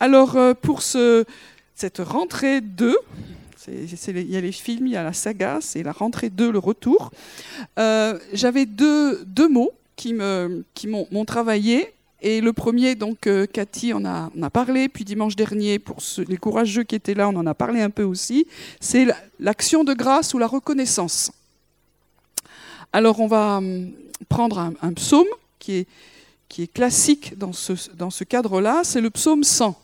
Alors, euh, pour ce, cette rentrée 2, il y a les films, il y a la saga, c'est la rentrée 2, le retour. Euh, j'avais deux, mots qui m'ont travaillé. Et le premier, donc euh, Cathy en a, parlé, puis dimanche dernier, pour les courageux qui étaient là, on en a parlé un peu aussi, c'est l'action de grâce ou la reconnaissance. Alors on va hum, prendre un, psaume qui est, qui est classique dans ce, dans ce cadre-là, c'est le psaume 100.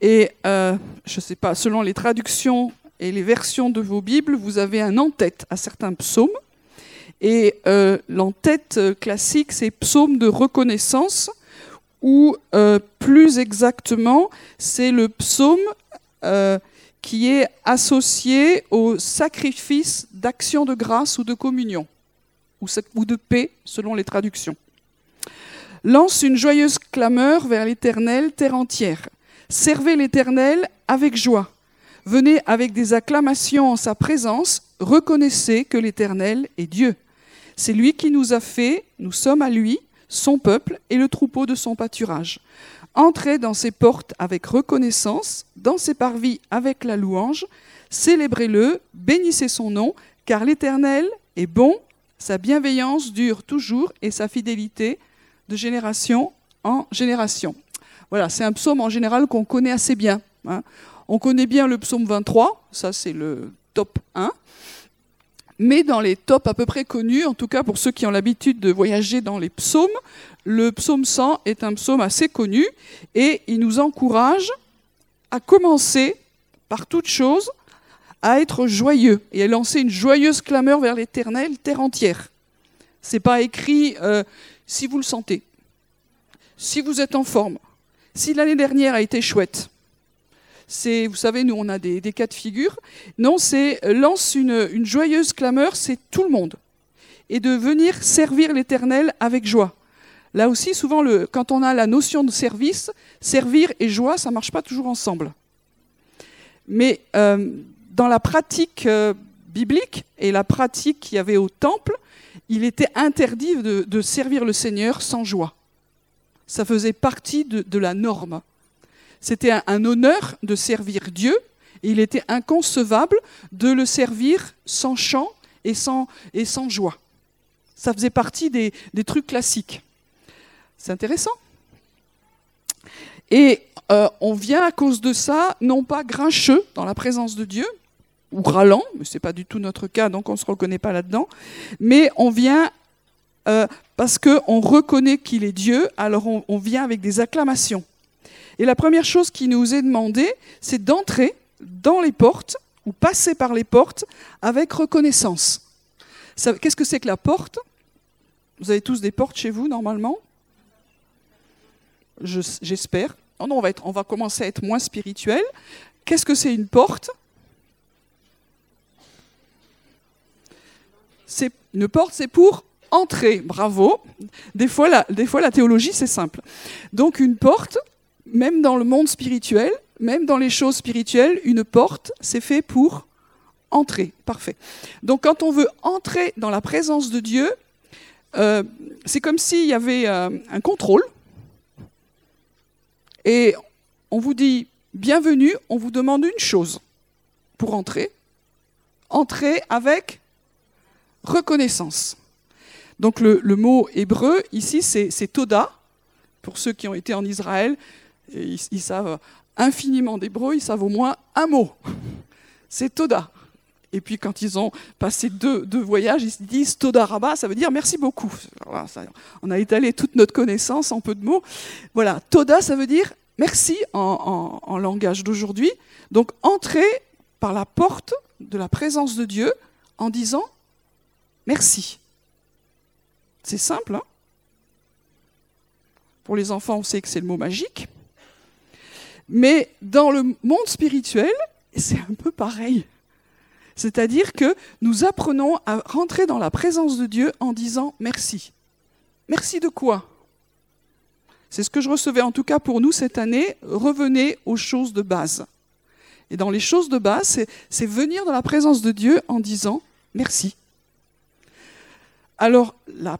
Et euh, je ne sais pas, selon les traductions et les versions de vos Bibles, vous avez un en-tête à certains psaumes. Et euh, l'en-tête classique, c'est psaume de reconnaissance, ou euh, plus exactement, c'est le psaume euh, qui est associé au sacrifice d'action de grâce ou de communion, ou de paix, selon les traductions. Lance une joyeuse clameur vers l'Éternel, terre entière. Servez l'Éternel avec joie. Venez avec des acclamations en sa présence, reconnaissez que l'Éternel est Dieu. C'est lui qui nous a fait, nous sommes à lui, son peuple et le troupeau de son pâturage. Entrez dans ses portes avec reconnaissance, dans ses parvis avec la louange, célébrez-le, bénissez son nom, car l'Éternel est bon, sa bienveillance dure toujours et sa fidélité de génération en génération. Voilà, c'est un psaume en général qu'on connaît assez bien. Hein. On connaît bien le psaume 23, ça c'est le top 1. Mais dans les tops à peu près connus, en tout cas pour ceux qui ont l'habitude de voyager dans les psaumes, le psaume 100 est un psaume assez connu et il nous encourage à commencer par toute chose à être joyeux et à lancer une joyeuse clameur vers l'éternel, terre entière. C'est pas écrit euh, si vous le sentez, si vous êtes en forme, si l'année dernière a été chouette, c'est, vous savez, nous on a des, cas de figure. Non, c'est lance une, joyeuse clameur, c'est tout le monde. Et de venir servir l'Éternel avec joie. Là aussi, souvent, quand on a la notion de service, servir et joie, ça ne marche pas toujours ensemble. Mais euh, dans la pratique euh, biblique et la pratique qu'il y avait au temple, il était interdit de servir le Seigneur sans joie ça faisait partie de, la norme. C'était un, honneur de servir Dieu, et il était inconcevable de le servir sans chant et sans, et sans joie. Ça faisait partie des, trucs classiques. C'est intéressant. Et euh, on vient à cause de ça, non pas grincheux dans la présence de Dieu, ou râlant, mais ce n'est pas du tout notre cas, donc on ne se reconnaît pas là-dedans, mais on vient euh, parce qu'on reconnaît qu'il est Dieu, alors on, vient avec des acclamations. Et la première chose qui nous est demandée, c'est d'entrer dans les portes ou passer par les portes avec reconnaissance. Qu'est-ce que c'est que la porte? Vous avez tous des portes chez vous normalement? J'espère. Oh non, on va, on va commencer à être moins spirituel. Qu'est-ce que c'est une porte? Une porte, c'est pour entrer, bravo. Des fois, la, des fois, la théologie, c'est simple. Donc, une porte, même dans le monde spirituel, même dans les choses spirituelles, une porte, c'est fait pour entrer. Parfait. Donc, quand on veut entrer dans la présence de Dieu, euh, c'est comme s'il y avait euh, un contrôle. Et on vous dit bienvenue, on vous demande une chose pour entrer. Entrer avec reconnaissance. Donc le, mot hébreu ici, c'est Toda. Pour ceux qui ont été en Israël, ils, savent infiniment d'hébreu, ils savent au moins un mot. C'est Toda. Et puis quand ils ont passé deux, voyages, ils se disent Toda Rabba, ça veut dire merci beaucoup. on a étalé toute notre connaissance en peu de mots. Voilà, Toda, ça veut dire merci en langage d'aujourd'hui. Donc entrer par la porte de la présence de Dieu en disant merci. C'est simple. Hein Pour les enfants, on sait que c'est le mot magique. Mais dans le monde spirituel, c'est un peu pareil. C'est-à-dire que nous apprenons à rentrer dans la présence de Dieu en disant merci. Merci de quoi? C'est ce que je recevais en tout cas pour nous cette année. Revenez aux choses de base. Et dans les choses de base, c'est venir dans la présence de Dieu en disant merci. Alors, la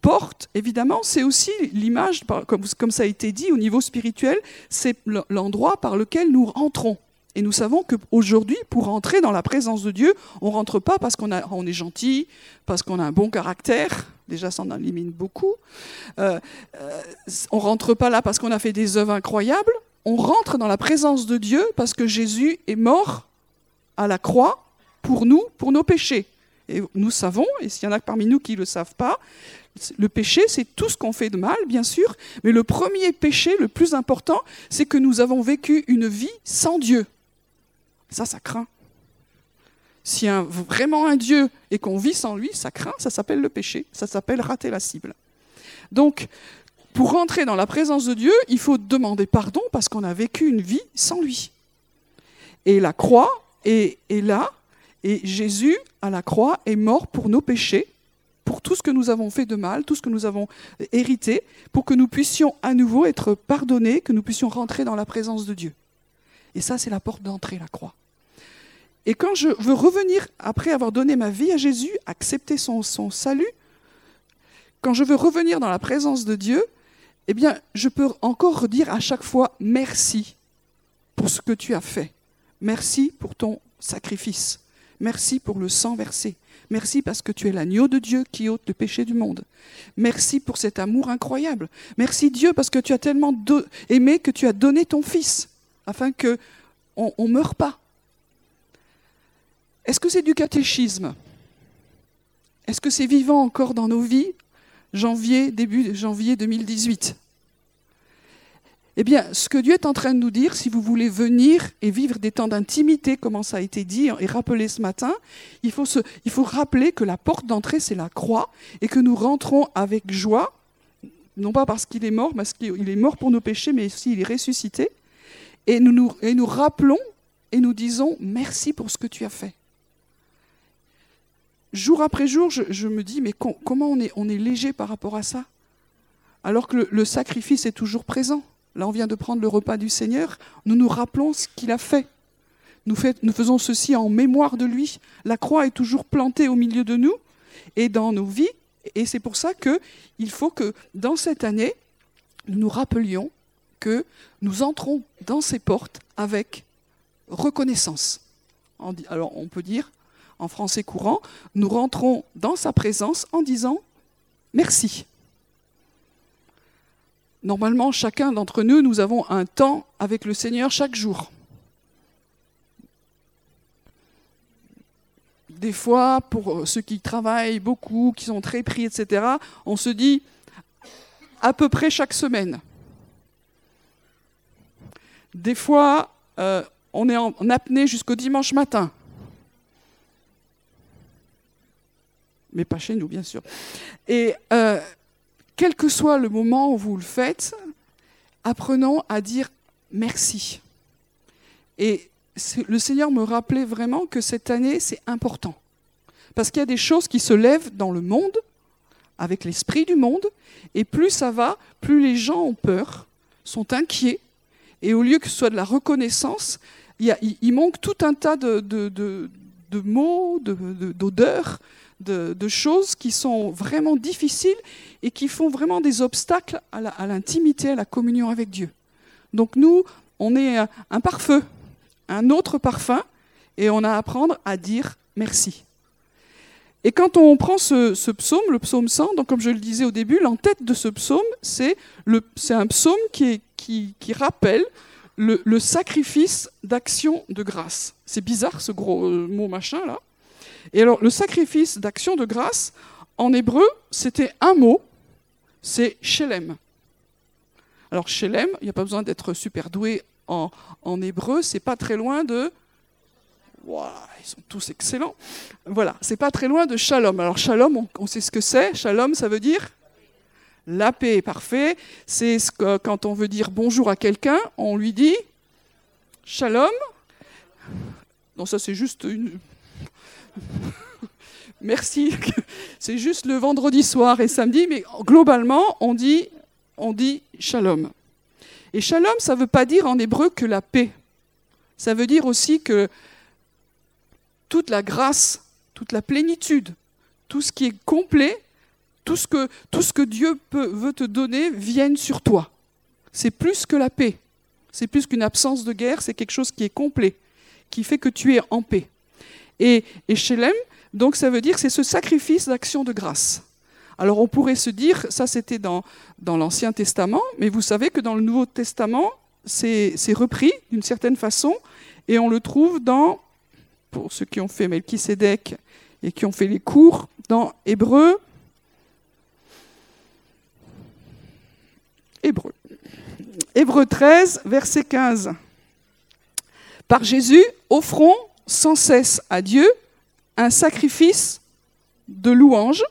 porte, évidemment, c'est aussi l'image, comme, ça a été dit au niveau spirituel, c'est l'endroit par lequel nous rentrons. Et nous savons qu'aujourd'hui, pour entrer dans la présence de Dieu, on ne rentre pas parce qu'on on est gentil, parce qu'on a un bon caractère, déjà ça en élimine beaucoup. Euh, euh, on rentre pas là parce qu'on a fait des œuvres incroyables. On rentre dans la présence de Dieu parce que Jésus est mort à la croix pour nous, pour nos péchés. Et nous savons, et s'il y en a parmi nous qui ne le savent pas, le péché, c'est tout ce qu'on fait de mal, bien sûr, mais le premier péché, le plus important, c'est que nous avons vécu une vie sans Dieu. Ça, ça craint. Si vraiment un Dieu et qu'on vit sans lui, ça craint, ça s'appelle le péché, ça s'appelle rater la cible. Donc, pour rentrer dans la présence de Dieu, il faut demander pardon parce qu'on a vécu une vie sans lui. Et la croix est là, et Jésus, à la croix, est mort pour nos péchés, pour tout ce que nous avons fait de mal, tout ce que nous avons hérité, pour que nous puissions à nouveau être pardonnés, que nous puissions rentrer dans la présence de Dieu. Et ça, c'est la porte d'entrée, la croix. Et quand je veux revenir, après avoir donné ma vie à Jésus, accepter son, salut, quand je veux revenir dans la présence de Dieu, eh bien, je peux encore redire à chaque fois merci pour ce que tu as fait. Merci pour ton sacrifice. Merci pour le sang versé. Merci parce que tu es l'agneau de Dieu qui ôte le péché du monde. Merci pour cet amour incroyable. Merci Dieu parce que tu as tellement aimé que tu as donné ton Fils afin qu'on ne meure pas. Est-ce que c'est du catéchisme? Est-ce que c'est vivant encore dans nos vies? Janvier, début janvier 2018. Eh bien, ce que Dieu est en train de nous dire, si vous voulez venir et vivre des temps d'intimité, comme ça a été dit et rappelé ce matin, il faut, se, il faut rappeler que la porte d'entrée, c'est la croix, et que nous rentrons avec joie, non pas parce qu'il est mort, parce qu'il est mort pour nos péchés, mais aussi il est ressuscité, et nous, nous, et nous rappelons et nous disons merci pour ce que tu as fait. Jour après jour, je, me dis, mais comment on est, on est léger par rapport à ça? Alors que le, sacrifice est toujours présent. Là, on vient de prendre le repas du Seigneur, nous nous rappelons ce qu'il a fait. Nous, faisons ceci en mémoire de lui. La croix est toujours plantée au milieu de nous et dans nos vies. Et c'est pour ça qu'il faut que dans cette année, nous nous rappelions que nous entrons dans ces portes avec reconnaissance. Alors on peut dire, en français courant, nous rentrons dans sa présence en disant merci. Normalement, chacun d'entre nous, nous avons un temps avec le Seigneur chaque jour. Des fois, pour ceux qui travaillent beaucoup, qui sont très pris, etc., on se dit à peu près chaque semaine. Des fois, euh, on est en apnée jusqu'au dimanche matin. Mais pas chez nous, bien sûr. Et euh, quel que soit le moment où vous le faites, apprenons à dire merci. Et le Seigneur me rappelait vraiment que cette année, c'est important. Parce qu'il y a des choses qui se lèvent dans le monde, avec l'esprit du monde, et plus ça va, plus les gens ont peur, sont inquiets, et au lieu que ce soit de la reconnaissance, il, manque tout un tas de, mots, d'odeurs, de, choses qui sont vraiment difficiles et qui font vraiment des obstacles à l'intimité, à, la communion avec Dieu. Donc nous, on est un pare-feu, un autre parfum, et on a à apprendre à dire merci. Et quand on prend ce, psaume, le psaume 100, donc comme je le disais au début, l'entête de ce psaume, c'est un psaume qui rappelle le, sacrifice d'action de grâce. C'est bizarre ce gros euh, mot machin là. Et alors le sacrifice d'action de grâce, en hébreu, c'était un mot, c'est Shelem. Alors Shelem, il n'y a pas besoin d'être super doué en, en hébreu, c'est pas très loin de ils sont tous excellents. Voilà, c'est pas très loin de shalom. Alors shalom, on sait ce que c'est. Shalom, ça veut dire la paix est parfait. C'est ce que, quand on veut dire bonjour à quelqu'un, on lui dit shalom. Non, ça c'est juste une. Merci. C'est juste le vendredi soir et samedi, mais globalement, on dit, on dit shalom. Et shalom, ça ne veut pas dire en hébreu que la paix. Ça veut dire aussi que toute la grâce, toute la plénitude, tout ce qui est complet, tout ce que, Dieu veut te donner vienne sur toi. C'est plus que la paix. C'est plus qu'une absence de guerre, c'est quelque chose qui est complet, qui fait que tu es en paix. Et, donc ça veut dire c'est ce sacrifice d'action de grâce. Alors on pourrait se dire, ça c'était dans, dans l'Ancien Testament, mais vous savez que dans le Nouveau Testament, c'est repris d'une certaine façon, et on le trouve dans, pour ceux qui ont fait Melchisedec et qui ont fait les cours, dans Hébreu. Hébreu. Hébreu 13, verset 15. Par Jésus, offrons sans cesse à Dieu un sacrifice de louange,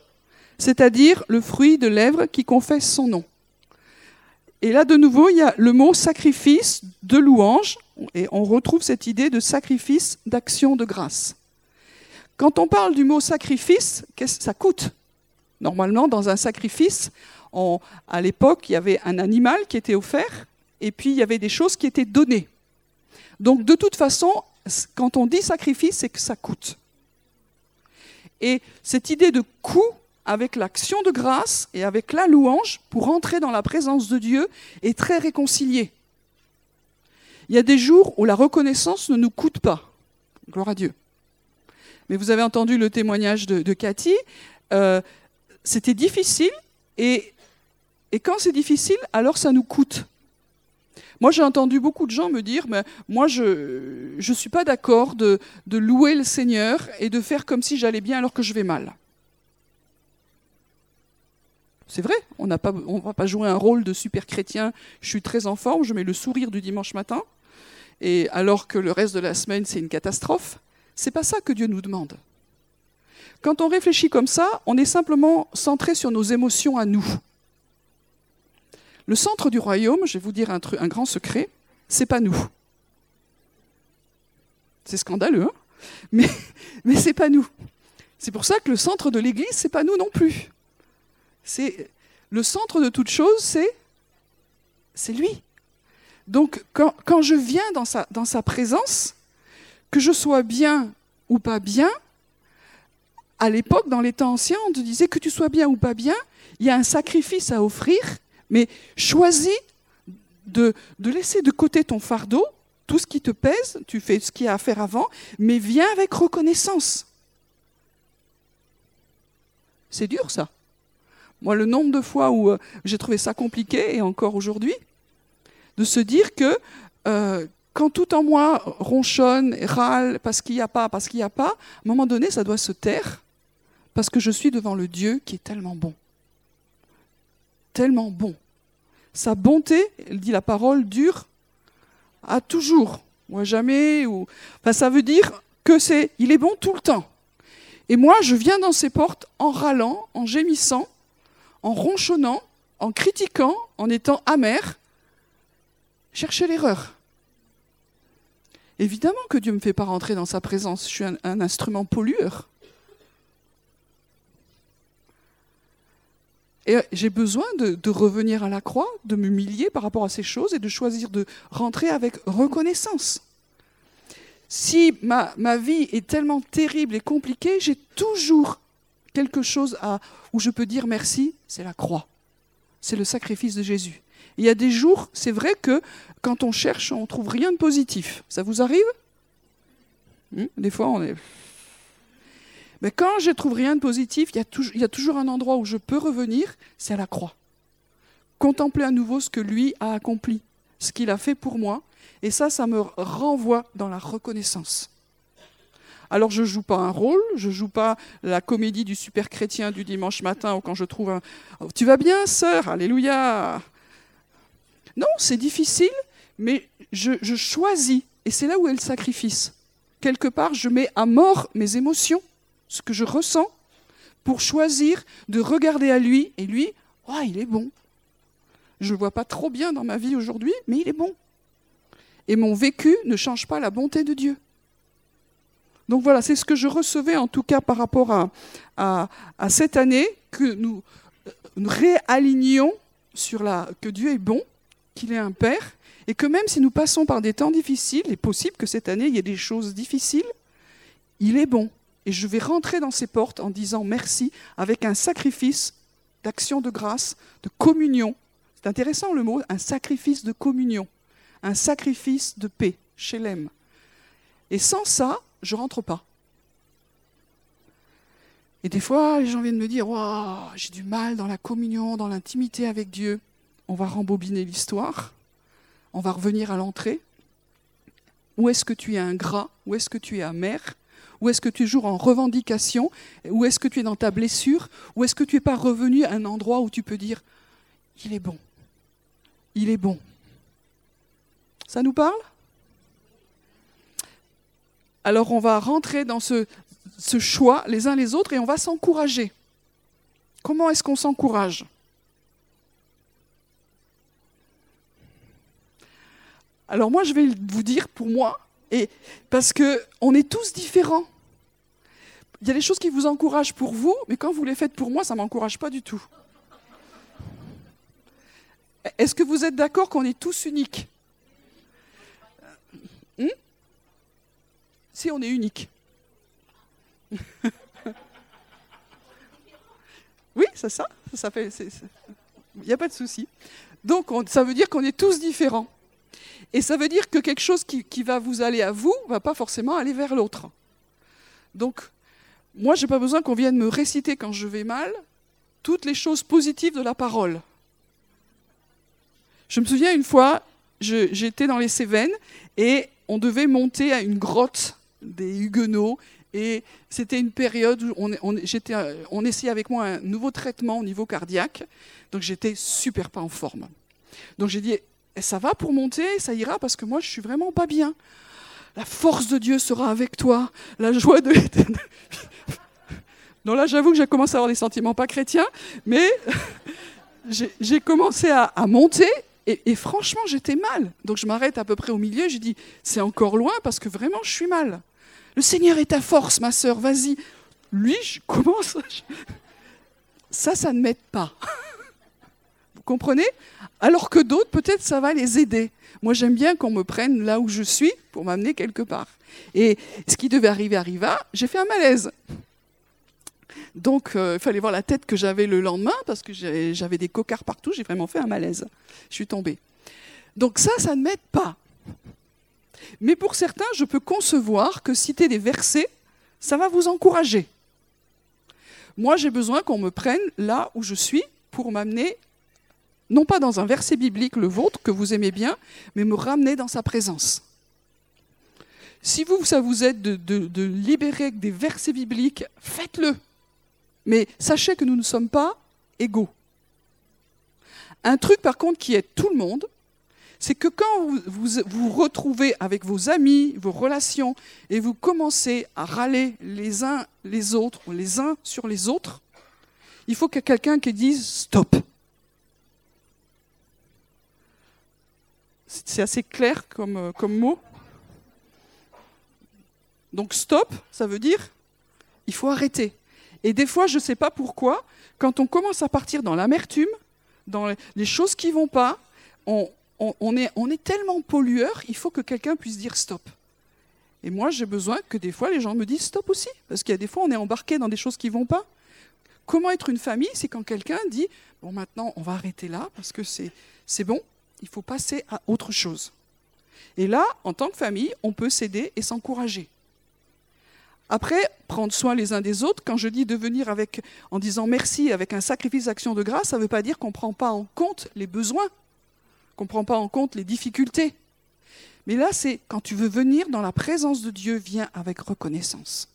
c'est-à-dire le fruit de lèvres qui confesse son nom. Et là, de nouveau, il y a le mot sacrifice de louange, et on retrouve cette idée de sacrifice d'action de grâce. Quand on parle du mot sacrifice, qu'est-ce que ça coûte? Normalement, dans un sacrifice, à l'époque, il y avait un animal qui était offert, et puis il y avait des choses qui étaient données. Donc, de toute façon, quand on dit sacrifice, c'est que ça coûte. Et cette idée de coût avec l'action de grâce et avec la louange pour entrer dans la présence de Dieu est très réconciliée. Il y a des jours où la reconnaissance ne nous coûte pas. Gloire à Dieu. Mais vous avez entendu le témoignage de, Cathy. Euh, c'était difficile et, et quand c'est difficile, alors ça nous coûte. Moi, j'ai entendu beaucoup de gens me dire, moi, je ne suis pas d'accord de, de louer le Seigneur et de faire comme si j'allais bien alors que je vais mal. C'est vrai, on ne va pas jouer un rôle de super chrétien, je suis très en forme, je mets le sourire du dimanche matin, et alors que le reste de la semaine, c'est une catastrophe. C'est pas ça que Dieu nous demande. Quand on réfléchit comme ça, on est simplement centré sur nos émotions à nous. Le centre du royaume, je vais vous dire un, grand secret, c'est pas nous. C'est scandaleux, hein mais, mais c'est pas nous. C'est pour ça que le centre de l'Église, c'est pas nous non plus. C'est le centre de toute chose, c'est lui. Donc quand, quand, je viens dans sa, dans sa présence, que je sois bien ou pas bien, à l'époque, dans les temps anciens, on te disait que tu sois bien ou pas bien, il y a un sacrifice à offrir, mais choisis de, laisser de côté ton fardeau, tout ce qui te pèse, tu fais ce qu'il y a à faire avant, mais viens avec reconnaissance. C'est dur ça. Moi, le nombre de fois où euh, j'ai trouvé ça compliqué, et encore aujourd'hui, de se dire que euh, quand tout en moi ronchonne, râle, parce qu'il n'y a pas, parce qu'il n'y a pas, à un moment donné, ça doit se taire, parce que je suis devant le Dieu qui est tellement bon. Tellement bon. Sa bonté, elle dit la parole, dure à toujours, ou à jamais. Ou... Enfin, ça veut dire que c'est, il est bon tout le temps. Et moi, je viens dans ses portes en râlant, en gémissant, en ronchonnant, en critiquant, en étant amer, chercher l'erreur. Évidemment que Dieu ne me fait pas rentrer dans sa présence, je suis un, instrument pollueur. Et j'ai besoin de, revenir à la croix, de m'humilier par rapport à ces choses et de choisir de rentrer avec reconnaissance. Si ma, ma vie est tellement terrible et compliquée, j'ai toujours quelque chose à, où je peux dire merci, c'est la croix. C'est le sacrifice de Jésus. Il y a des jours, c'est vrai que quand on cherche, on trouve rien de positif. Ça vous arrive? Hmm? Des fois, on est. Mais quand je trouve rien de positif, il y, a toujours, un endroit où je peux revenir, c'est à la croix. Contempler à nouveau ce que lui a accompli, ce qu'il a fait pour moi. Et ça, ça me renvoie dans la reconnaissance. Alors je ne joue pas un rôle, je ne joue pas la comédie du super chrétien du dimanche matin ou quand je trouve un oh, Tu vas bien, sœur Alléluia Non, c'est difficile, mais je, je choisis. Et c'est là où est le sacrifice. Quelque part, je mets à mort mes émotions, ce que je ressens, pour choisir de regarder à lui. Et lui, oh, il est bon. Je ne le vois pas trop bien dans ma vie aujourd'hui, mais il est bon. Et mon vécu ne change pas la bonté de Dieu. Donc voilà, c'est ce que je recevais en tout cas par rapport à, cette année, que nous, nous réalignions sur la, que Dieu est bon, qu'il est un Père, et que même si nous passons par des temps difficiles, il est possible que cette année il y ait des choses difficiles, il est bon. Et je vais rentrer dans ces portes en disant merci avec un sacrifice d'action de grâce, de communion. C'est intéressant le mot, un sacrifice de communion, un sacrifice de paix, chez l'aime. Et sans ça, je rentre pas. Et des fois, les gens viennent me dire j'ai du mal dans la communion, dans l'intimité avec Dieu. On va rembobiner l'histoire. On va revenir à l'entrée. Où est-ce que tu es ingrat Où est-ce que tu es amer? Où est-ce que tu es toujours en revendication? Où est-ce que tu es dans ta blessure? Où est-ce que tu n'es pas revenu à un endroit où tu peux dire Il est bon. Il est bon. Ça nous parle? Alors on va rentrer dans ce, ce choix les uns les autres et on va s'encourager. Comment est-ce qu'on s'encourage? Alors moi, je vais vous dire pour moi, et parce que on est tous différents. Il y a des choses qui vous encouragent pour vous, mais quand vous les faites pour moi, ça ne m'encourage pas du tout. Est-ce que vous êtes d'accord qu'on est tous uniques? Hmm? Si on est unique. oui, c'est ça. ça fait, il n'y a pas de souci. Donc, ça veut dire qu'on est tous différents. Et ça veut dire que quelque chose qui, va vous aller à vous ne va pas forcément aller vers l'autre. Donc, moi, je n'ai pas besoin qu'on vienne me réciter quand je vais mal toutes les choses positives de la parole. Je me souviens une fois, j'étais dans les Cévennes et on devait monter à une grotte des Huguenots et c'était une période où on, on, essayait avec moi un nouveau traitement au niveau cardiaque, donc j'étais super pas en forme. Donc j'ai dit, ça va pour monter, ça ira parce que moi je suis vraiment pas bien. La force de Dieu sera avec toi, la joie de l'éternel. Non, là j'avoue que j'ai commencé à avoir des sentiments pas chrétiens, mais j'ai commencé à, monter et, et, franchement j'étais mal. Donc je m'arrête à peu près au milieu, je dis c'est encore loin parce que vraiment je suis mal. Le Seigneur est ta force, ma sœur, vas-y. Lui, je commence. Ça, ça ne m'aide pas. Comprenez alors que d'autres, peut-être, ça va les aider. Moi, j'aime bien qu'on me prenne là où je suis pour m'amener quelque part. Et ce qui devait arriver arriva, j'ai fait un malaise. Donc, euh, il fallait voir la tête que j'avais le lendemain, parce que j'avais des cocards partout, j'ai vraiment fait un malaise. Je suis tombée. Donc ça, ça ne m'aide pas. Mais pour certains, je peux concevoir que citer des versets, ça va vous encourager. Moi, j'ai besoin qu'on me prenne là où je suis pour m'amener non pas dans un verset biblique, le vôtre, que vous aimez bien, mais me ramener dans sa présence. Si vous, ça vous aide de, libérer des versets bibliques, faites-le. Mais sachez que nous ne sommes pas égaux. Un truc, par contre, qui aide tout le monde, c'est que quand vous, vous vous retrouvez avec vos amis, vos relations, et vous commencez à râler les uns les autres, les uns sur les autres, il faut qu'il y ait quelqu'un qui dise stop. C'est assez clair comme, euh, comme mot. Donc stop, ça veut dire il faut arrêter. Et des fois, je ne sais pas pourquoi, quand on commence à partir dans l'amertume, dans les choses qui vont pas, on, est, on est tellement pollueur, il faut que quelqu'un puisse dire stop. Et moi, j'ai besoin que des fois, les gens me disent stop aussi. Parce qu'il y a des fois, on est embarqué dans des choses qui vont pas. Comment être une famille C'est quand quelqu'un dit, bon, maintenant, on va arrêter là, parce que c'est bon, il faut passer à autre chose. Et là, en tant que famille, on peut s'aider et s'encourager. Après, prendre soin les uns des autres, quand je dis devenir avec, en disant merci avec un sacrifice d'action de grâce, ça ne veut pas dire qu'on ne prend pas en compte les besoins, qu'on ne prend pas en compte les difficultés. Mais là, c'est quand tu veux venir dans la présence de Dieu, viens avec reconnaissance.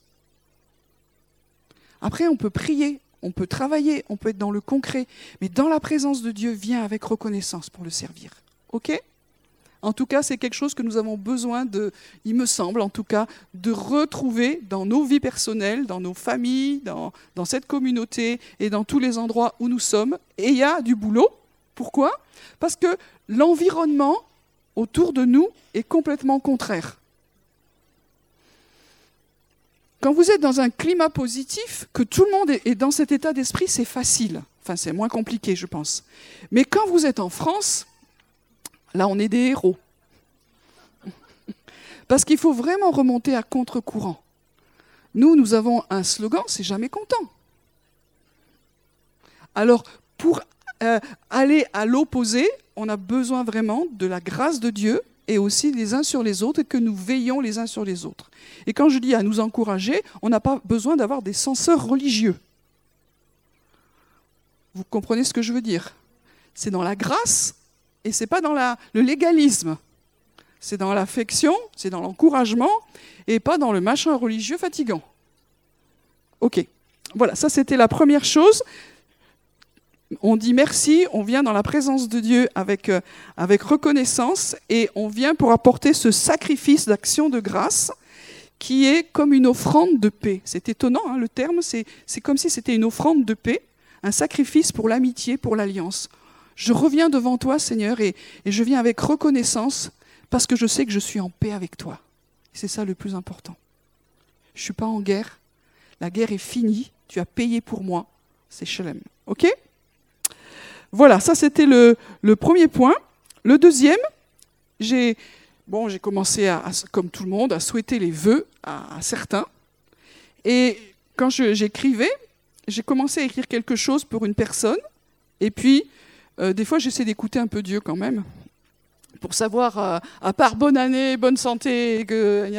Après, on peut prier on peut travailler, on peut être dans le concret, mais dans la présence de Dieu, viens avec reconnaissance pour le servir. En tout cas, c'est quelque chose que nous avons besoin de, il me semble en tout cas, de retrouver dans nos vies personnelles, dans nos familles, dans, dans cette communauté et dans tous les endroits où nous sommes. Et il y a du boulot. Pourquoi? Parce que l'environnement autour de nous est complètement contraire. Quand vous êtes dans un climat positif, que tout le monde est dans cet état d'esprit, c'est facile. Enfin, c'est moins compliqué, je pense. Mais quand vous êtes en France, là, on est des héros. Parce qu'il faut vraiment remonter à contre-courant. Nous, nous avons un slogan, c'est jamais content. Alors, pour euh, aller à l'opposé, on a besoin vraiment de la grâce de Dieu et aussi les uns sur les autres et que nous veillons les uns sur les autres. Et quand je dis à nous encourager, on n'a pas besoin d'avoir des censeurs religieux. Vous comprenez ce que je veux dire? C'est dans la grâce et c'est pas dans la, le légalisme. C'est dans l'affection, c'est dans l'encouragement et pas dans le machin religieux fatigant. Ok. Voilà, ça c'était la première chose on dit merci, on vient dans la présence de Dieu avec, euh, avec reconnaissance et on vient pour apporter ce sacrifice d'action de grâce qui est comme une offrande de paix. C'est étonnant, hein, le terme, c'est comme si c'était une offrande de paix, un sacrifice pour l'amitié, pour l'alliance. Je reviens devant toi, Seigneur, et, et, je viens avec reconnaissance parce que je sais que je suis en paix avec toi. C'est ça le plus important. Je ne suis pas en guerre. La guerre est finie. Tu as payé pour moi. C'est Shalem. OK? Voilà, ça c'était le, premier point. Le deuxième, j'ai bon, commencé, à, comme tout le monde, à souhaiter les vœux à, certains. Et quand j'écrivais, j'ai commencé à écrire quelque chose pour une personne. Et puis, euh, des fois, j'essaie d'écouter un peu Dieu quand même pour savoir, euh, à part bonne année, bonne santé, que,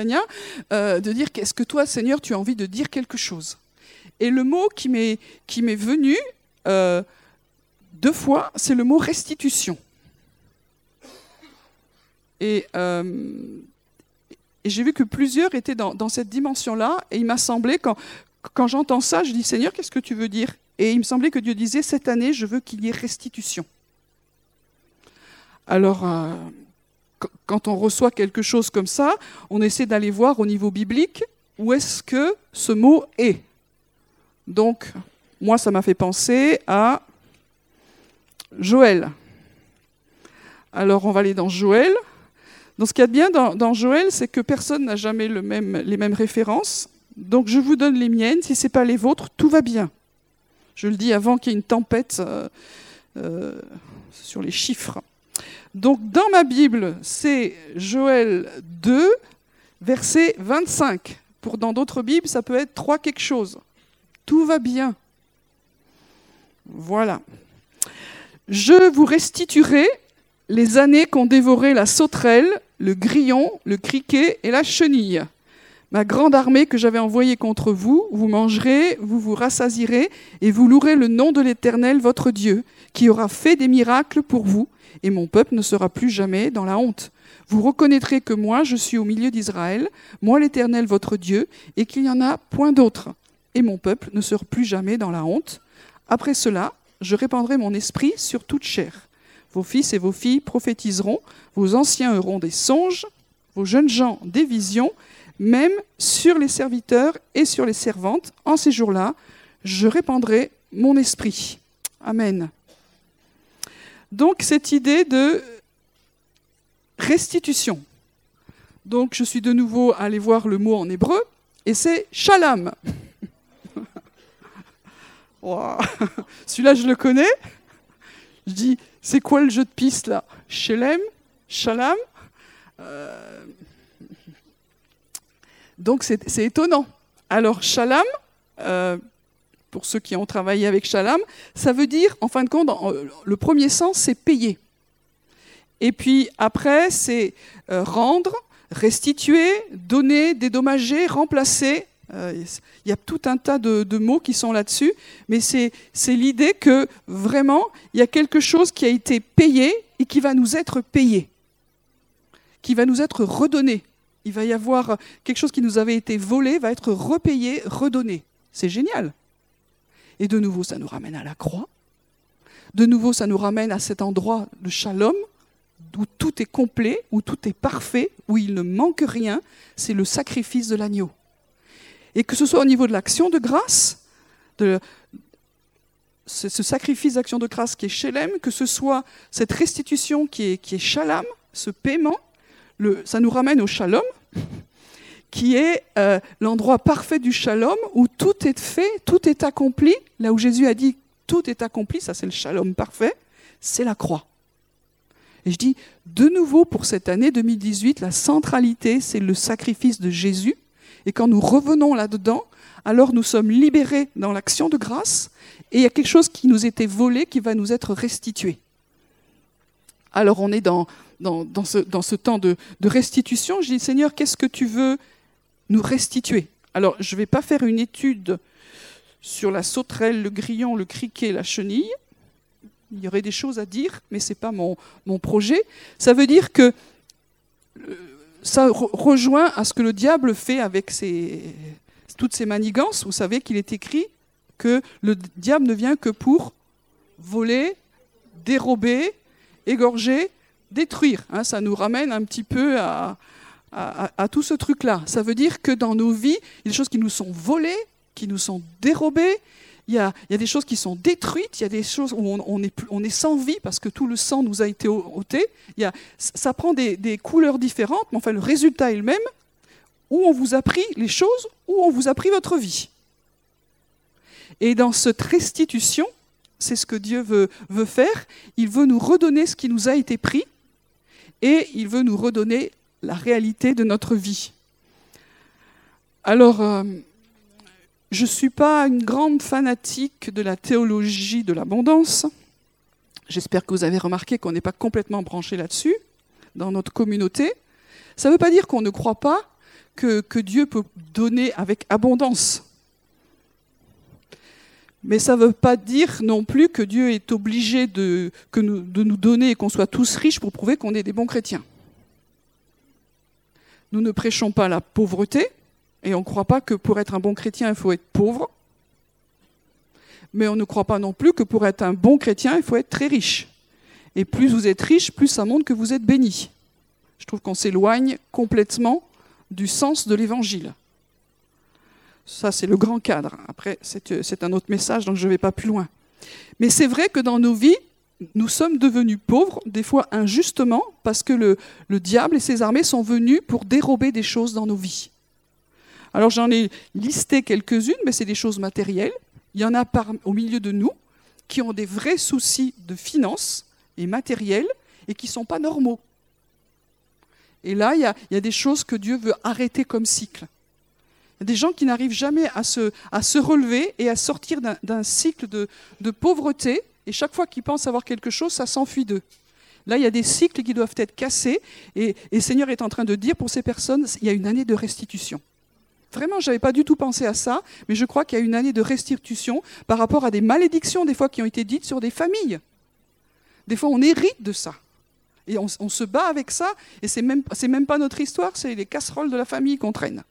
euh, de dire qu'est-ce que toi, Seigneur, tu as envie de dire quelque chose. Et le mot qui m'est venu, deux fois, c'est le mot restitution. Et, euh, j'ai vu que plusieurs étaient dans, cette dimension-là, et il m'a semblé, quand, j'entends ça, je dis Seigneur, qu'est-ce que tu veux dire? Et il me semblait que Dieu disait Cette année, je veux qu'il y ait restitution. Alors, euh, quand on reçoit quelque chose comme ça, on essaie d'aller voir au niveau biblique où est-ce que ce mot est. Donc, moi, ça m'a fait penser à Joël. Alors on va aller dans Joël. Donc ce qu'il y a de bien dans, Joël, c'est que personne n'a jamais les mêmes références. Donc je vous donne les miennes. Si ce n'est pas les vôtres, tout va bien. Je le dis avant qu'il y ait une tempête euh, euh, sur les chiffres. Donc dans ma Bible, c'est Joël 2, verset 25. Pour dans d'autres Bibles, ça peut être 3 quelque chose. Tout va bien. Voilà. Je vous restituerai les années qu'ont dévoré la sauterelle, le grillon, le criquet et la chenille. Ma grande armée que j'avais envoyée contre vous, vous mangerez, vous vous rassasirez, et vous louerez le nom de l'Éternel votre Dieu, qui aura fait des miracles pour vous, et mon peuple ne sera plus jamais dans la honte. Vous reconnaîtrez que moi, je suis au milieu d'Israël, moi l'Éternel votre Dieu, et qu'il n'y en a point d'autre. Et mon peuple ne sera plus jamais dans la honte. Après cela, je répandrai mon esprit sur toute chair. Vos fils et vos filles prophétiseront, vos anciens auront des songes, vos jeunes gens des visions, même sur les serviteurs et sur les servantes. En ces jours-là, je répandrai mon esprit. Amen. Donc cette idée de restitution. Donc je suis de nouveau allé voir le mot en hébreu, et c'est shalom. Celui-là, je le connais. Je dis, c'est quoi le jeu de piste là? Shelem Shalam euh, Donc c'est étonnant. Alors Shalam, euh, pour ceux qui ont travaillé avec Shalam, ça veut dire, en fin de compte, le premier sens, c'est payer. Et puis après, c'est euh, rendre, restituer, donner, dédommager, remplacer. Euh, il y a tout un tas de, mots qui sont là-dessus, mais c'est l'idée que vraiment, il y a quelque chose qui a été payé et qui va nous être payé, qui va nous être redonné. Il va y avoir quelque chose qui nous avait été volé, va être repayé, redonné. C'est génial. Et de nouveau, ça nous ramène à la croix. De nouveau, ça nous ramène à cet endroit de shalom, où tout est complet, où tout est parfait, où il ne manque rien. C'est le sacrifice de l'agneau. Et que ce soit au niveau de l'action de grâce, de ce, sacrifice d'action de grâce qui est Shelem, que ce soit cette restitution qui est, qui Shalom, ce paiement, ça nous ramène au Shalom, qui est euh, l'endroit parfait du Shalom où tout est fait, tout est accompli. Là où Jésus a dit tout est accompli, ça c'est le Shalom parfait, c'est la croix. Et je dis, de nouveau pour cette année 2018, la centralité, c'est le sacrifice de Jésus et quand nous revenons là-dedans, alors nous sommes libérés dans l'action de grâce et il y a quelque chose qui nous était volé qui va nous être restitué. Alors on est dans, dans, ce, dans ce, temps de, restitution. Je dis, Seigneur, qu'est-ce que tu veux nous restituer? Alors je ne vais pas faire une étude sur la sauterelle, le grillon, le criquet, la chenille. Il y aurait des choses à dire, mais ce n'est pas mon, mon, projet. Ça veut dire que euh, ça rejoint à ce que le diable fait avec toutes ces manigances. Vous savez qu'il est écrit que le diable ne vient que pour voler, dérober, égorger, détruire. Hein. ça nous ramène un petit peu à, à, tout ce truc-là. Ça veut dire que dans nos vies, il y a des choses qui nous sont volées, qui nous sont dérobées, il y, a, des choses qui sont détruites, il y a des choses où on, est, sans vie parce que tout le sang nous a été ôté. Il y a, ça prend des, couleurs différentes, mais enfin le résultat est le même. Où on vous a pris les choses, où on vous a pris votre vie. Et dans cette restitution, c'est ce que Dieu veut, veut faire. Il veut nous redonner ce qui nous a été pris et il veut nous redonner la réalité de notre vie. Alors, euh, je ne suis pas une grande fanatique de la théologie de l'abondance. J'espère que vous avez remarqué qu'on n'est pas complètement branché là-dessus dans notre communauté. Ça ne veut pas dire qu'on ne croit pas que, Dieu peut donner avec abondance. Mais ça ne veut pas dire non plus que Dieu est obligé de, que de nous donner et qu'on soit tous riches pour prouver qu'on est des bons chrétiens. Nous ne prêchons pas la pauvreté, et on ne croit pas que pour être un bon chrétien, il faut être pauvre. Mais on ne croit pas non plus que pour être un bon chrétien, il faut être très riche. Et plus vous êtes riche, plus ça montre que vous êtes béni. Je trouve qu'on s'éloigne complètement du sens de l'évangile. Ça, c'est le grand cadre. Après, c'est un autre message, donc je ne vais pas plus loin. Mais c'est vrai que dans nos vies, nous sommes devenus pauvres, des fois injustement, parce que le, le diable et ses armées sont venus pour dérober des choses dans nos vies. Alors j'en ai listé quelques-unes, mais c'est des choses matérielles. Il y en a au milieu de nous qui ont des vrais soucis de finances et matériels et qui ne sont pas normaux. Et là, il y, a, des choses que Dieu veut arrêter comme cycle. Il y a des gens qui n'arrivent jamais à se, relever et à sortir d'un cycle de, pauvreté et chaque fois qu'ils pensent avoir quelque chose, ça s'enfuit d'eux. Là, il y a des cycles qui doivent être cassés. Et, le Seigneur est en train de dire pour ces personnes, il y a une année de restitution. Vraiment, je n'avais pas du tout pensé à ça, mais je crois qu'il y a une année de restitution par rapport à des malédictions, des fois, qui ont été dites sur des familles. Des fois, on hérite de ça. Et on, se bat avec ça, et ce n'est même, même pas notre histoire, c'est les casseroles de la famille qu'on traîne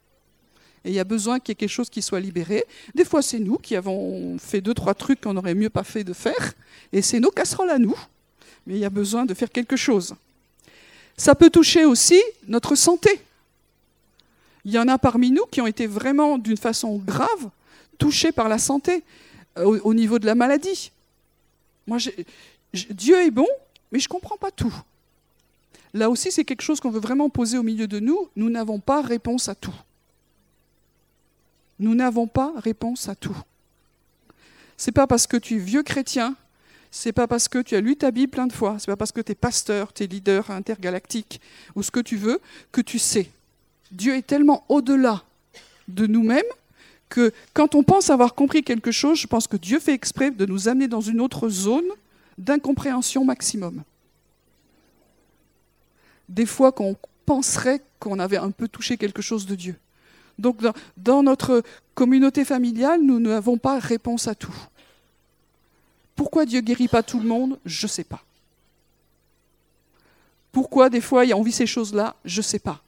et il y a besoin qu'il y ait quelque chose qui soit libéré. Des fois, c'est nous qui avons fait deux, trois trucs qu'on n'aurait mieux pas fait de faire, et c'est nos casseroles à nous, mais il y a besoin de faire quelque chose. Ça peut toucher aussi notre santé. Il y en a parmi nous qui ont été vraiment, d'une façon grave, touchés par la santé, euh, au, niveau de la maladie. Moi, Dieu est bon, mais je ne comprends pas tout. Là aussi, c'est quelque chose qu'on veut vraiment poser au milieu de nous. Nous n'avons pas réponse à tout. Nous n'avons pas réponse à tout. C'est pas parce que tu es vieux chrétien, c'est pas parce que tu as lu ta Bible plein de fois, c'est pas parce que tu es pasteur, tu es leader intergalactique ou ce que tu veux que tu sais. Dieu est tellement au-delà de nous-mêmes que quand on pense avoir compris quelque chose, je pense que Dieu fait exprès de nous amener dans une autre zone d'incompréhension maximum. Des fois qu'on penserait qu'on avait un peu touché quelque chose de Dieu. Donc dans, notre communauté familiale, nous n'avons pas réponse à tout. Pourquoi Dieu guérit pas tout le monde? Je ne sais pas. Pourquoi des fois on vit ces choses-là? Je ne sais pas.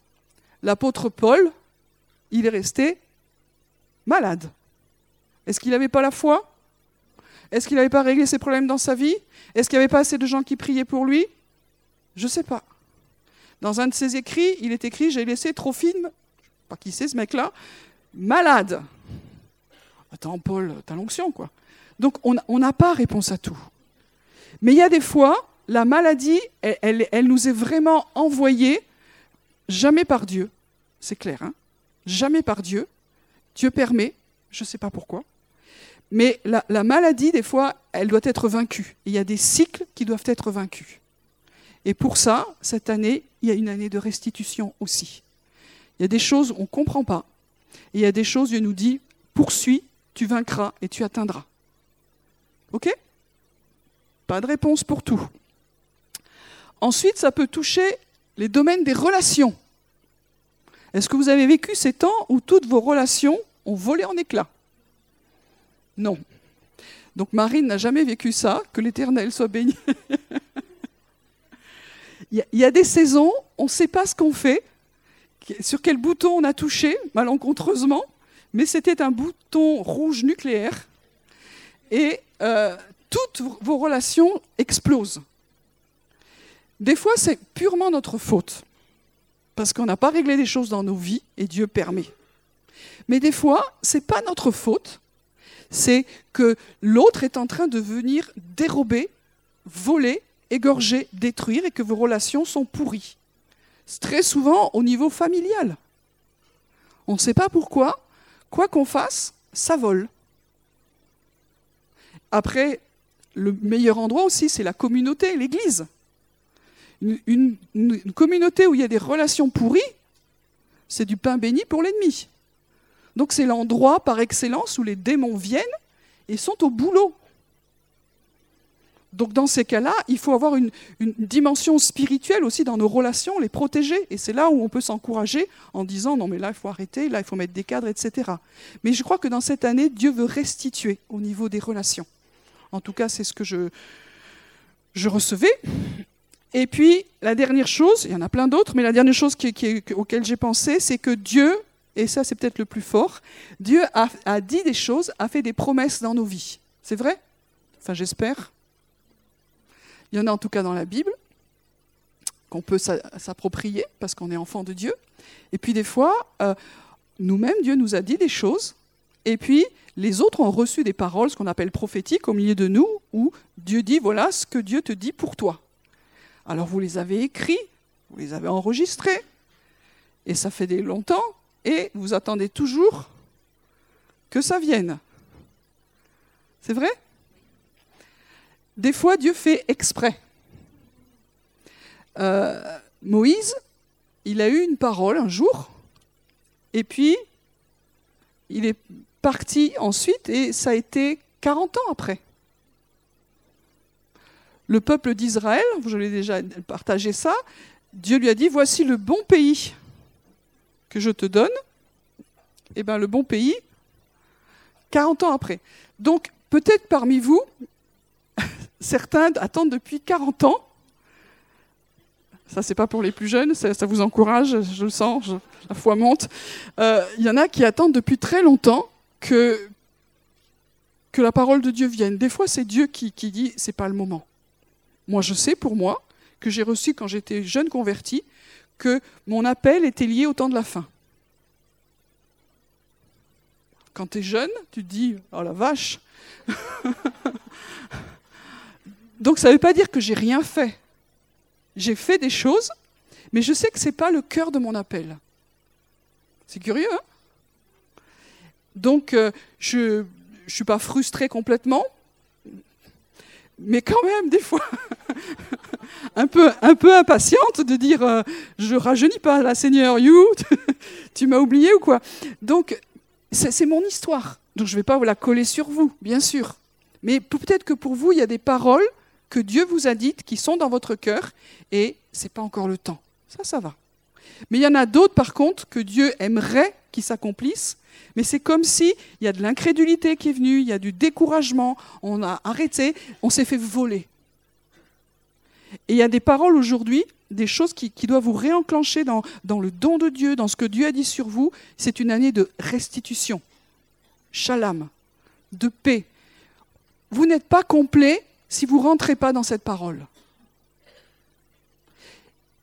L'apôtre Paul, il est resté malade. Est-ce qu'il n'avait pas la foi? Est-ce qu'il n'avait pas réglé ses problèmes dans sa vie? Est-ce qu'il n'y avait pas assez de gens qui priaient pour lui? Je ne sais pas. Dans un de ses écrits, il est écrit J'ai laissé Trophime pas qui c'est ce mec-là, malade. Attends, Paul, t'as l'onction, quoi. Donc, on n'a pas réponse à tout. Mais il y a des fois, la maladie, elle, elle, nous est vraiment envoyée, jamais par Dieu, c'est clair, hein jamais par Dieu. Dieu permet, je ne sais pas pourquoi. Mais la, la, maladie, des fois, elle doit être vaincue. Il y a des cycles qui doivent être vaincus. Et pour ça, cette année, il y a une année de restitution aussi. Il y a des choses on ne comprend pas. Il y a des choses, Dieu nous dit, poursuis, tu vaincras et tu atteindras. OK? Pas de réponse pour tout. Ensuite, ça peut toucher les domaines des relations. Est-ce que vous avez vécu ces temps où toutes vos relations ont volé en éclats Non. Donc Marine n'a jamais vécu ça, que l'Éternel soit béni. Il y a des saisons, on ne sait pas ce qu'on fait, sur quel bouton on a touché, malencontreusement, mais c'était un bouton rouge nucléaire, et euh, toutes vos relations explosent. Des fois, c'est purement notre faute, parce qu'on n'a pas réglé des choses dans nos vies, et Dieu permet. Mais des fois, ce n'est pas notre faute, c'est que l'autre est en train de venir dérober, voler, égorger, détruire, et que vos relations sont pourries. Très souvent au niveau familial. On ne sait pas pourquoi, quoi qu'on fasse, ça vole. Après, le meilleur endroit aussi, c'est la communauté, l'Église. Une, communauté où il y a des relations pourries, c'est du pain béni pour l'ennemi. Donc c'est l'endroit par excellence où les démons viennent et sont au boulot. Donc dans ces cas-là, il faut avoir une, dimension spirituelle aussi dans nos relations, les protéger. Et c'est là où on peut s'encourager en disant non mais là il faut arrêter, là il faut mettre des cadres, etc. Mais je crois que dans cette année, Dieu veut restituer au niveau des relations. En tout cas, c'est ce que je, je recevais. Et puis la dernière chose, il y en a plein d'autres, mais la dernière chose qui, auquel j'ai pensé, c'est que Dieu, et ça c'est peut-être le plus fort, Dieu a, dit des choses, a fait des promesses dans nos vies. C'est vrai? Enfin j'espère. Il y en a en tout cas dans la Bible qu'on peut s'approprier parce qu'on est enfant de Dieu. Et puis des fois, euh, nous-mêmes, Dieu nous a dit des choses, et puis les autres ont reçu des paroles, ce qu'on appelle prophétiques, au milieu de nous, où Dieu dit, voilà ce que Dieu te dit pour toi. Alors vous les avez écrits, vous les avez enregistrés, et ça fait des longtemps, et vous attendez toujours que ça vienne. C'est vrai? Des fois, Dieu fait exprès. Euh, Moïse, il a eu une parole un jour, et puis il est parti ensuite, et ça a été 40 ans après. Le peuple d'Israël, je l'ai déjà partagé ça, Dieu lui a dit, voici le bon pays que je te donne. Eh bien le bon pays, 40 ans après. Donc peut-être parmi vous, Certains attendent depuis 40 ans. Ça, c'est pas pour les plus jeunes, ça, vous encourage, je le sens, la foi monte. Euh, il y en a qui attendent depuis très longtemps que, que la parole de Dieu vienne. Des fois, c'est Dieu qui, qui dit c'est pas le moment. Moi, je sais pour moi que j'ai reçu quand j'étais jeune converti que mon appel était lié au temps de la fin. Quand tu es jeune, tu te dis oh la vache Donc ça ne veut pas dire que j'ai rien fait. J'ai fait des choses, mais je sais que ce n'est pas le cœur de mon appel. C'est curieux, hein? Donc euh, je ne suis pas frustrée complètement, mais quand même des fois un, peu, un peu impatiente de dire euh, je rajeunis pas la Seigneur, you, tu m'as oublié ou quoi. Donc c'est mon histoire. Donc je ne vais pas vous la coller sur vous, bien sûr. Mais peut-être que pour vous, il y a des paroles que Dieu vous a dites, qui sont dans votre cœur, et ce n'est pas encore le temps. Ça, ça va. Mais il y en a d'autres, par contre, que Dieu aimerait qu'ils s'accomplissent, mais c'est comme s'il y a de l'incrédulité qui est venue, il y a du découragement, on a arrêté, on s'est fait voler. Et il y a des paroles aujourd'hui, des choses qui, doivent vous réenclencher dans, dans le don de Dieu, dans ce que Dieu a dit sur vous. C'est une année de restitution, shalom, de paix. Vous n'êtes pas complet si vous ne rentrez pas dans cette parole.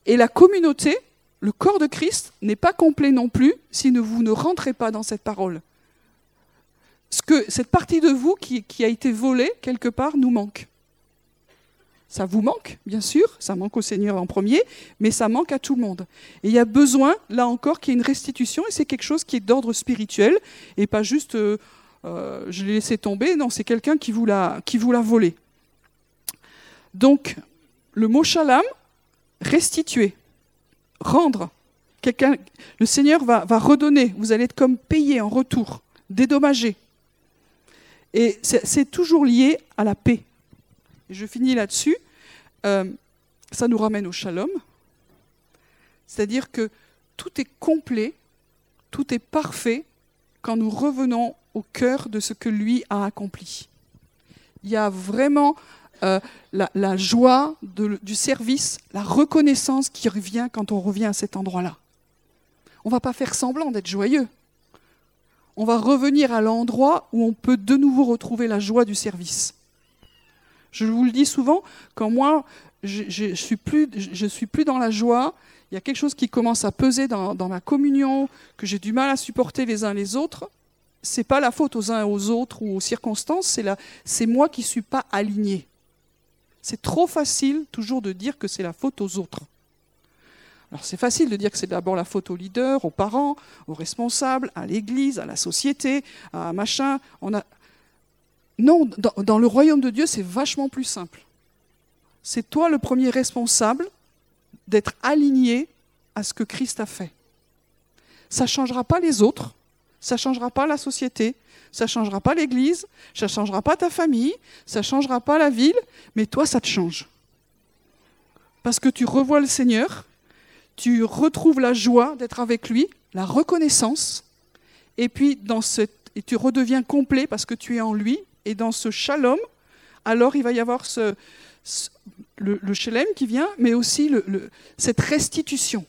Et la communauté, le corps de Christ, n'est pas complet non plus si vous ne rentrez pas dans cette parole. Ce que, cette partie de vous qui, a été volée quelque part nous manque. Ça vous manque, bien sûr, ça manque au Seigneur en premier, mais ça manque à tout le monde. Et il y a besoin, là encore, qu'il y ait une restitution, et c'est quelque chose qui est d'ordre spirituel, et pas juste euh, euh, je l'ai laissé tomber, non, c'est quelqu'un qui vous l'a volé. Donc, le mot shalom, restituer, rendre. le Seigneur va, redonner. Vous allez être comme payé en retour dédommagé. Et c'est toujours lié à la paix. Je finis là-dessus. Euh, ça nous ramène au shalom. C'est-à-dire que tout est complet, tout est parfait quand nous revenons au cœur de ce que lui a accompli. Il y a vraiment euh, la, joie du service, la reconnaissance qui revient quand on revient à cet endroit-là. On ne va pas faire semblant d'être joyeux. On va revenir à l'endroit où on peut de nouveau retrouver la joie du service. Je vous le dis souvent, quand moi, je ne suis, plus, dans la joie, il y a quelque chose qui commence à peser dans, ma communion, que j'ai du mal à supporter les uns les autres, c'est pas la faute aux uns et aux autres ou aux circonstances, c'est, c'est moi qui ne suis pas aligné. C'est trop facile toujours de dire que c'est la faute aux autres. Alors c'est facile de dire que c'est d'abord la faute aux leaders, aux parents, aux responsables, à l'Église, à la société, à machin. Non, dans, le royaume de Dieu, c'est vachement plus simple. C'est toi le premier responsable d'être aligné à ce que Christ a fait. Ça ne changera pas les autres, ça changera pas la société, ça changera pas l'Église, ça changera pas ta famille, ça changera pas la ville, mais toi, ça te change. Parce que tu revois le Seigneur, tu retrouves la joie d'être avec lui, la reconnaissance, et puis dans et tu redeviens complet parce que tu es en lui, et dans ce shalom, alors il va y avoir ce, le, le shalem qui vient, mais aussi cette restitution.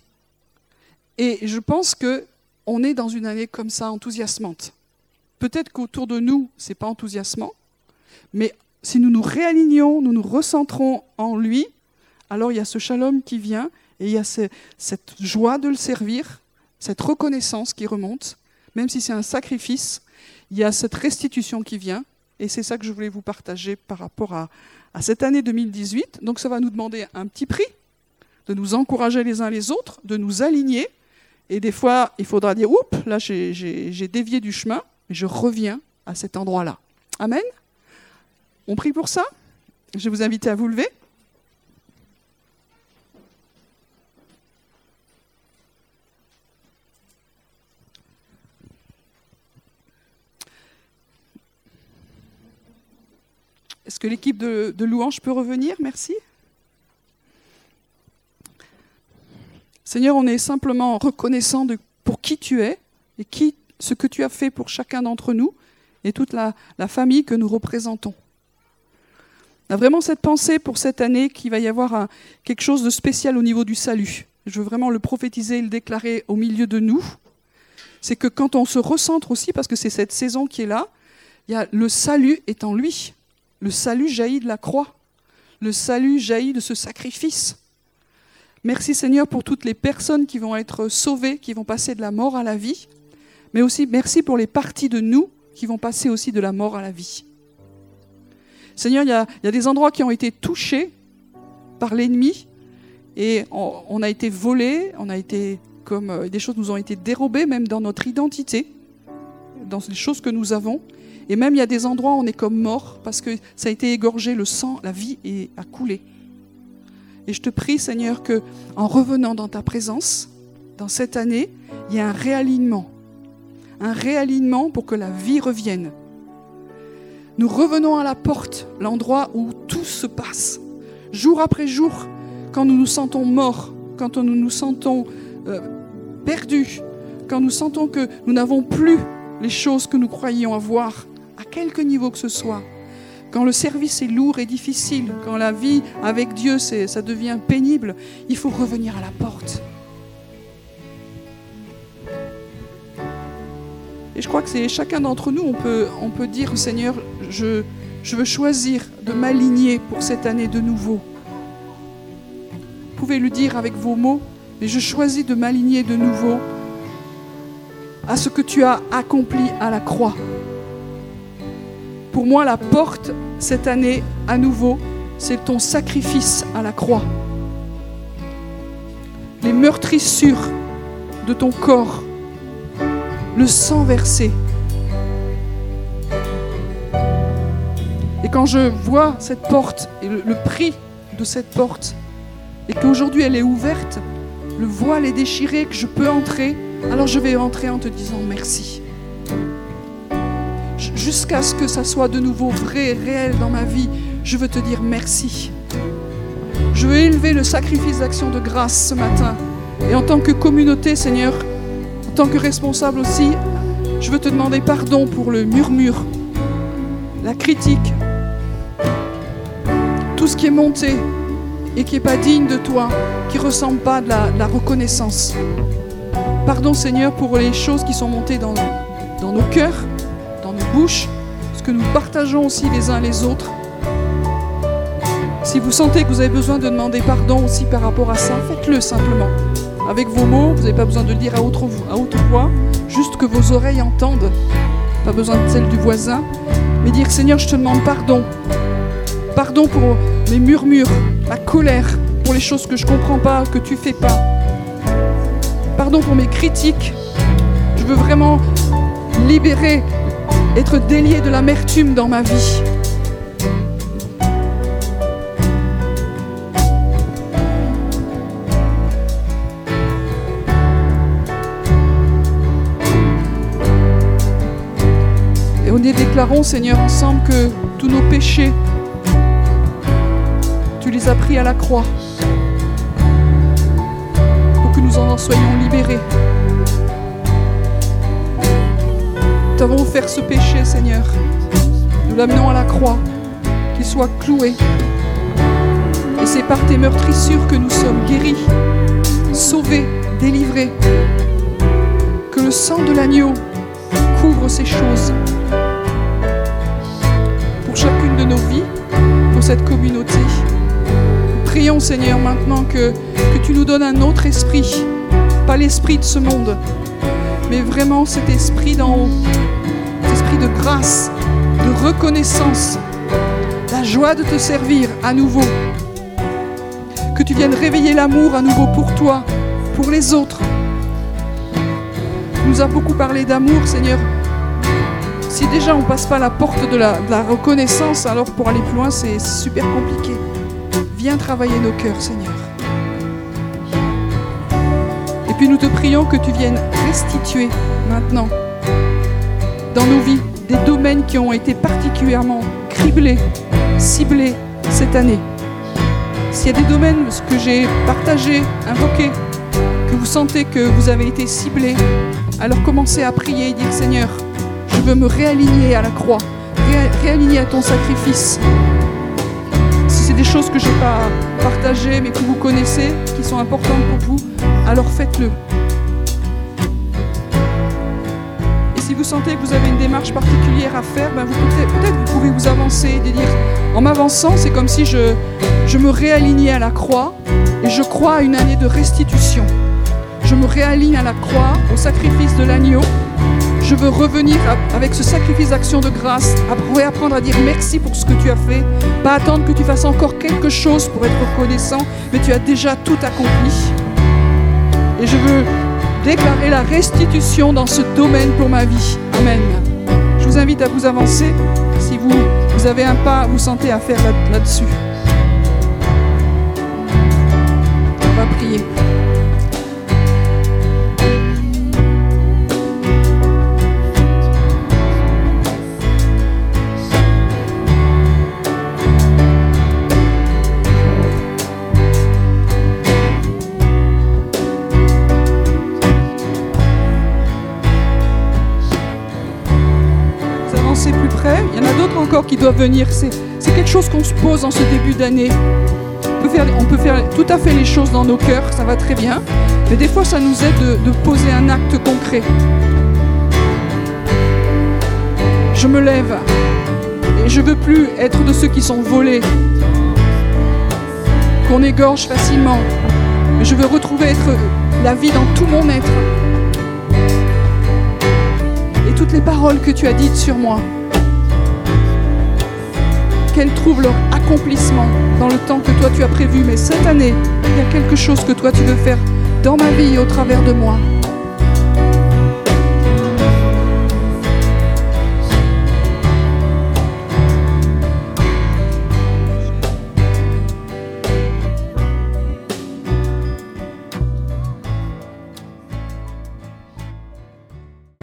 Et je pense que on est dans une année comme ça, enthousiasmante. Peut-être qu'autour de nous, ce n'est pas enthousiasmant, mais si nous nous réalignons, nous nous recentrons en lui, alors il y a ce shalom qui vient et il y a cette joie de le servir, cette reconnaissance qui remonte, même si c'est un sacrifice, il y a cette restitution qui vient et c'est ça que je voulais vous partager par rapport à, à cette année 2018. Donc ça va nous demander un petit prix, de nous encourager les uns les autres, de nous aligner et des fois, il faudra dire, oups, là j'ai dévié du chemin, et je reviens à cet endroit-là. Amen On prie pour ça Je vais vous inviter à vous lever. Est-ce que l'équipe de, de louange peut revenir? Merci. Seigneur, on est simplement reconnaissant pour qui tu es et ce que tu as fait pour chacun d'entre nous et toute la, famille que nous représentons. On a vraiment cette pensée pour cette année qu'il va y avoir quelque chose de spécial au niveau du salut. Je veux vraiment le prophétiser et le déclarer au milieu de nous. C'est que quand on se recentre aussi, parce que c'est cette saison qui est là, le salut est en lui. Le salut jaillit de la croix. Le salut jaillit de ce sacrifice. Merci Seigneur pour toutes les personnes qui vont être sauvées, qui vont passer de la mort à la vie, mais aussi merci pour les parties de nous qui vont passer aussi de la mort à la vie. Seigneur, il y a, des endroits qui ont été touchés par l'ennemi et on, a été volés, on a été comme euh, des choses nous ont été dérobées même dans notre identité, dans les choses que nous avons. Et même il y a des endroits où on est comme mort parce que ça a été égorgé, le sang, la vie a coulé. Et je te prie, Seigneur, que en revenant dans ta présence, dans cette année, il y ait un réalignement. Un réalignement pour que la vie revienne. Nous revenons à la porte, l'endroit où tout se passe. Jour après jour, quand nous nous sentons morts, quand nous nous sentons euh, perdus, quand nous sentons que nous n'avons plus les choses que nous croyions avoir, à quelque niveau que ce soit, quand le service est lourd et difficile, quand la vie avec Dieu, ça devient pénible, il faut revenir à la porte. Et je crois que c'est chacun d'entre nous, on peut, on peut dire, Seigneur, je, je veux choisir de m'aligner pour cette année de nouveau. Vous pouvez le dire avec vos mots, mais je choisis de m'aligner de nouveau à ce que tu as accompli à la croix. Pour moi, la porte cette année, à nouveau, c'est ton sacrifice à la croix. Les meurtrissures de ton corps, le sang versé. Et quand je vois cette porte et le, prix de cette porte, et qu'aujourd'hui elle est ouverte, le voile est déchiré, que je peux entrer, alors je vais entrer en te disant merci. Jusqu'à ce que ça soit de nouveau vrai réel dans ma vie, je veux te dire merci. Je veux élever le sacrifice d'action de grâce ce matin. Et en tant que communauté, Seigneur, en tant que responsable aussi, je veux te demander pardon pour le murmure, la critique, tout ce qui est monté et qui n'est pas digne de toi, qui ne ressemble pas de la, reconnaissance. Pardon Seigneur pour les choses qui sont montées dans nos cœurs, bouches, ce que nous partageons aussi les uns les autres. Si vous sentez que vous avez besoin de demander pardon aussi par rapport à ça, faites-le simplement. Avec vos mots, vous n'avez pas besoin de le dire à haute, à haute voix, juste que vos oreilles entendent. Pas besoin de celle du voisin, mais dire Seigneur, je te demande pardon. Pardon pour mes murmures, ma colère, pour les choses que je ne comprends pas, que tu fais pas. Pardon pour mes critiques. Je veux vraiment libérer, être délié de l'amertume dans ma vie. Et on y déclarons, Seigneur, ensemble que tous nos péchés, tu les as pris à la croix pour que nous en soyons libérés. Nous t'avons offert ce péché, Seigneur. Nous l'amenons à la croix, qu'il soit cloué. Et c'est par tes meurtrissures que nous sommes guéris, sauvés, délivrés. Que le sang de l'agneau couvre ces choses pour chacune de nos vies, pour cette communauté. Nous prions Seigneur maintenant que, que tu nous donnes un autre esprit, pas l'esprit de ce monde, mais vraiment cet esprit d'en haut, cet esprit de grâce, de reconnaissance, la joie de te servir à nouveau. Que tu viennes réveiller l'amour à nouveau pour toi, pour les autres. Tu nous as beaucoup parlé d'amour, Seigneur. Si déjà on passe pas la porte de la, de la reconnaissance, alors pour aller plus loin, c'est super compliqué. Viens travailler nos cœurs, Seigneur. Et puis nous te prions que tu viennes restituer maintenant dans nos vies des domaines qui ont été particulièrement criblés, ciblés cette année. S'il y a des domaines que j'ai partagés, invoqués, que vous sentez que vous avez été ciblés, alors commencez à prier et dire Seigneur, je veux me réaligner à la croix, ré réaligner à ton sacrifice. Si c'est des choses que je n'ai pas partagées mais que vous connaissez, qui sont importantes pour vous, alors faites-le. Et si vous sentez que vous avez une démarche particulière à faire, ben vous peut-être vous pouvez vous avancer et dire en m'avançant, c'est comme si je, me réalignais à la croix et je crois à une année de restitution. Je me réaligne à la croix, au sacrifice de l'agneau. Je veux revenir avec ce sacrifice d'action de grâce, à apprendre à dire merci pour ce que tu as fait, pas attendre que tu fasses encore quelque chose pour être reconnaissant, mais tu as déjà tout accompli. Et je veux déclarer la restitution dans ce domaine pour ma vie. Amen. Je vous invite à vous avancer si vous, avez un pas, vous sentez à faire là-dessus. On encore qui doivent venir. C'est quelque chose qu'on se pose en ce début d'année. On, peut faire, tout à fait les choses dans nos cœurs, ça va très bien. Mais des fois, ça nous aide de, de poser un acte concret. Je me lève et je veux plus être de ceux qui sont volés, qu'on égorge facilement. Mais je veux retrouver être la vie dans tout mon être et toutes les paroles que tu as dites sur moi, qu'elles trouvent leur accomplissement dans le temps que toi tu as prévu. Mais cette année, il y a quelque chose que toi tu veux faire dans ma vie et au travers de moi.